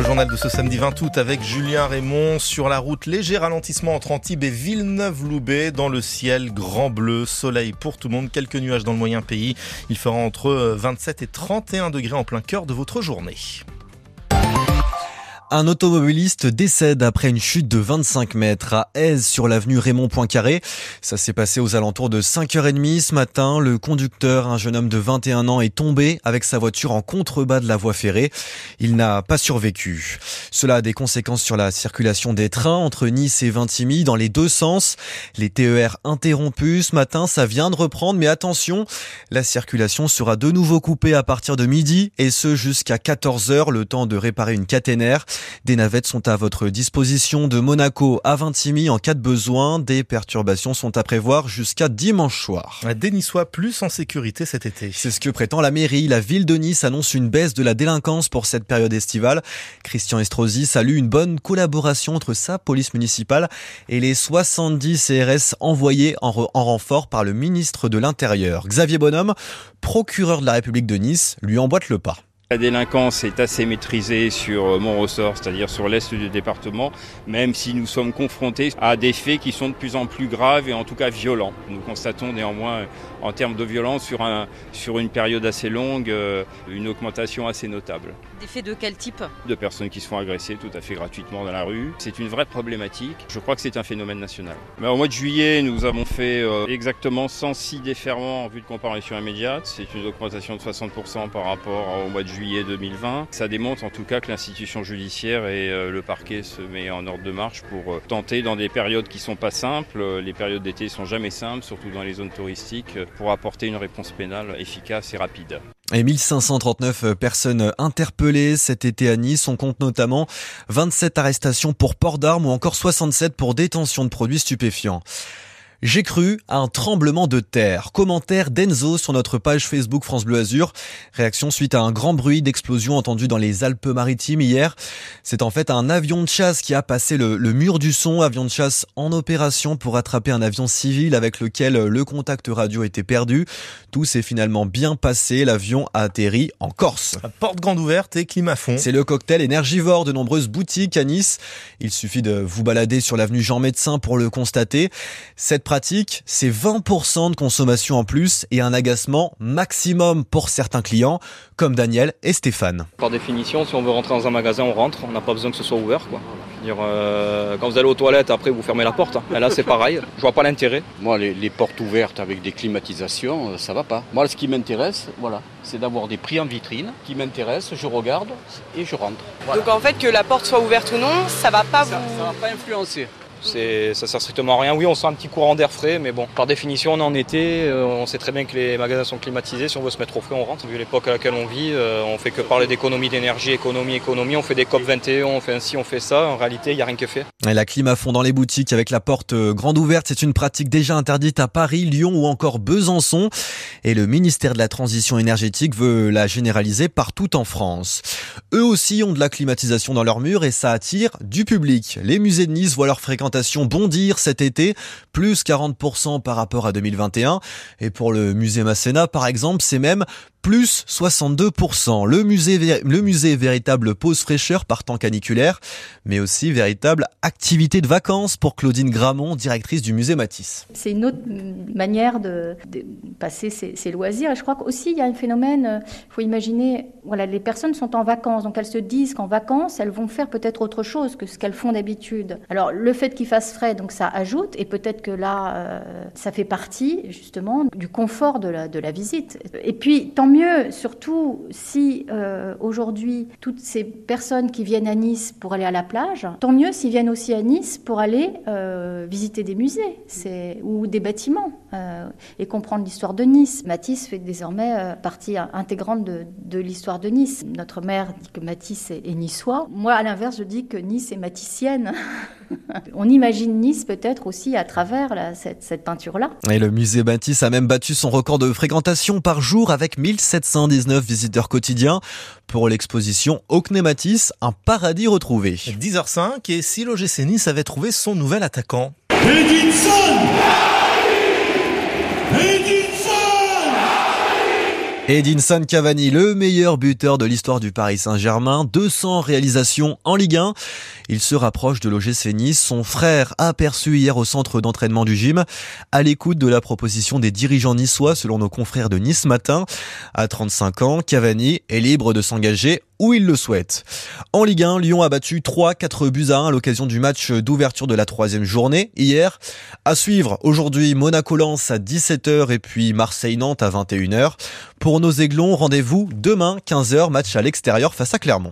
Le journal de ce samedi 20 août avec Julien Raymond sur la route. Léger ralentissement entre Antibes et Villeneuve-Loubet. Dans le ciel, grand bleu, soleil pour tout le monde. Quelques nuages dans le moyen pays. Il fera entre 27 et 31 degrés en plein cœur de votre journée. Un automobiliste décède après une chute de 25 mètres à Aise sur l'avenue Raymond Poincaré. Ça s'est passé aux alentours de 5h30 ce matin. Le conducteur, un jeune homme de 21 ans, est tombé avec sa voiture en contrebas de la voie ferrée. Il n'a pas survécu. Cela a des conséquences sur la circulation des trains entre Nice et Vintimille dans les deux sens. Les TER interrompus ce matin, ça vient de reprendre, mais attention, la circulation sera de nouveau coupée à partir de midi et ce jusqu'à 14h, le temps de réparer une caténaire. Des navettes sont à votre disposition de Monaco à Vintimille en cas de besoin. Des perturbations sont à prévoir jusqu'à dimanche soir. Des Niçois plus en sécurité cet été. C'est ce que prétend la mairie. La ville de Nice annonce une baisse de la délinquance pour cette période estivale. Christian Estrosi salue une bonne collaboration entre sa police municipale et les 70 CRS envoyés en, en renfort par le ministre de l'Intérieur. Xavier Bonhomme, procureur de la République de Nice, lui emboîte le pas. La délinquance est assez maîtrisée sur euh, mon ressort, c'est-à-dire sur l'est du département, même si nous sommes confrontés à des faits qui sont de plus en plus graves et en tout cas violents. Nous constatons néanmoins en termes de violence sur, un, sur une période assez longue euh, une augmentation assez notable. Des faits de quel type? De personnes qui se font agresser tout à fait gratuitement dans la rue. C'est une vraie problématique. Je crois que c'est un phénomène national. Mais au mois de juillet, nous avons fait euh, exactement 106 déferments en vue de comparution immédiate. C'est une augmentation de 60% par rapport au mois de juillet juillet 2020. Ça démontre en tout cas que l'institution judiciaire et euh, le parquet se met en ordre de marche pour euh, tenter dans des périodes qui sont pas simples, euh, les périodes d'été sont jamais simples, surtout dans les zones touristiques, pour apporter une réponse pénale efficace et rapide. Et 1539 personnes interpellées cet été à Nice. On compte notamment 27 arrestations pour port d'armes ou encore 67 pour détention de produits stupéfiants. J'ai cru à un tremblement de terre. Commentaire d'Enzo sur notre page Facebook France Bleu Azur. Réaction suite à un grand bruit d'explosion entendu dans les Alpes-Maritimes hier. C'est en fait un avion de chasse qui a passé le, mur du son, avion de chasse en opération pour attraper un avion civil avec lequel le contact radio était perdu. Tout s'est finalement bien passé. L'avion a atterri en Corse. Porte grande ouverte et climat fond. C'est le cocktail énergivore de nombreuses boutiques à Nice. Il suffit de vous balader sur l'avenue Jean Médecin pour le constater. Cette pratique, c'est 20% de consommation en plus et un agacement maximum pour certains clients, comme Daniel et Stéphane. Par définition, si on veut rentrer dans un magasin, on rentre. On n'a pas besoin que ce soit ouvert. Quoi. Dire, euh, quand vous allez aux toilettes, après vous fermez la porte. Hein. Là, c'est pareil. Je vois pas l'intérêt. Moi, les, les, portes ouvertes avec des climatisations, euh, ça va pas. Moi, ce qui m'intéresse, voilà, c'est d'avoir des prix en vitrine qui m'intéressent. Je regarde et je rentre. Donc en fait, que la porte soit ouverte ou non, ça va pas ça, vous. Ça va pas influencer. C'est, ça sert strictement à rien. Oui, on sent un petit courant d'air frais, mais bon, par définition, on est en été, euh, on sait très bien que les magasins sont climatisés. Si on veut se mettre au frais, on rentre. Vu l'époque à laquelle on vit, euh, on fait que parler d'économie d'énergie, économie, économie. On fait des COP 21, on fait ainsi, on fait ça. En réalité, il n'y a rien que fait. La clim fond dans les boutiques avec la porte euh, grande ouverte, c'est une pratique déjà interdite à Paris, Lyon ou encore Besançon. Et le ministère de la Transition énergétique veut la généraliser partout en France. Eux aussi ont de la climatisation dans leurs murs et ça attire du public. Les musées de Nice voient leur fréquentation bondir cet été, plus 40% par rapport à 2021. Et pour le musée Masséna, par exemple, c'est même plus 62%. Le musée, le musée véritable pause fraîcheur par temps caniculaire, mais aussi véritable activité de vacances pour Claudine Gramont, directrice du musée Matisse. C'est une autre manière de, passer ses, loisirs. Et je crois qu'aussi il y a un phénomène, il faut imaginer, voilà, les personnes sont en vacances, donc elles se disent qu'en vacances, elles vont faire peut-être autre chose que ce qu'elles font d'habitude. Alors le fait qu'il fasse frais, donc ça ajoute, et peut-être que là, euh, ça fait partie justement du confort de la, visite. Et puis, mieux, surtout si euh, aujourd'hui, toutes ces personnes qui viennent à Nice pour aller à la plage, tant mieux s'ils viennent aussi à Nice pour aller euh, visiter des musées ou des bâtiments euh, et comprendre l'histoire de Nice. Matisse fait désormais partie intégrante de, de l'histoire de Nice. Notre mère dit que Matisse est, est niçois. Moi, à l'inverse, je dis que Nice est maticienne. On imagine Nice peut-être aussi à travers cette, cette peinture-là. Et le musée Matisse a même battu son record de fréquentation par jour avec 1719 visiteurs quotidiens pour l'exposition Ocné Matisse, un paradis retrouvé. 10h05 et si l'OGC Nice avait trouvé son nouvel attaquant. Edinson Cavani, le meilleur buteur de l'histoire du Paris Saint-Germain, 200 réalisations en Ligue 1. Il se rapproche de l'OGC Nice. Son frère aperçu hier au centre d'entraînement du gym, à l'écoute de la proposition des dirigeants niçois, selon nos confrères de Nice Matin. À 35 ans, Cavani est libre de s'engager où il le souhaite. En Ligue 1, Lyon a battu 3-4 buts à 1 à l'occasion du match d'ouverture de la troisième journée hier. À suivre aujourd'hui Monaco-Lens à 17h et puis Marseille-Nantes à 21h. Pour nos aiglons, rendez-vous demain 15h, match à l'extérieur face à Clermont.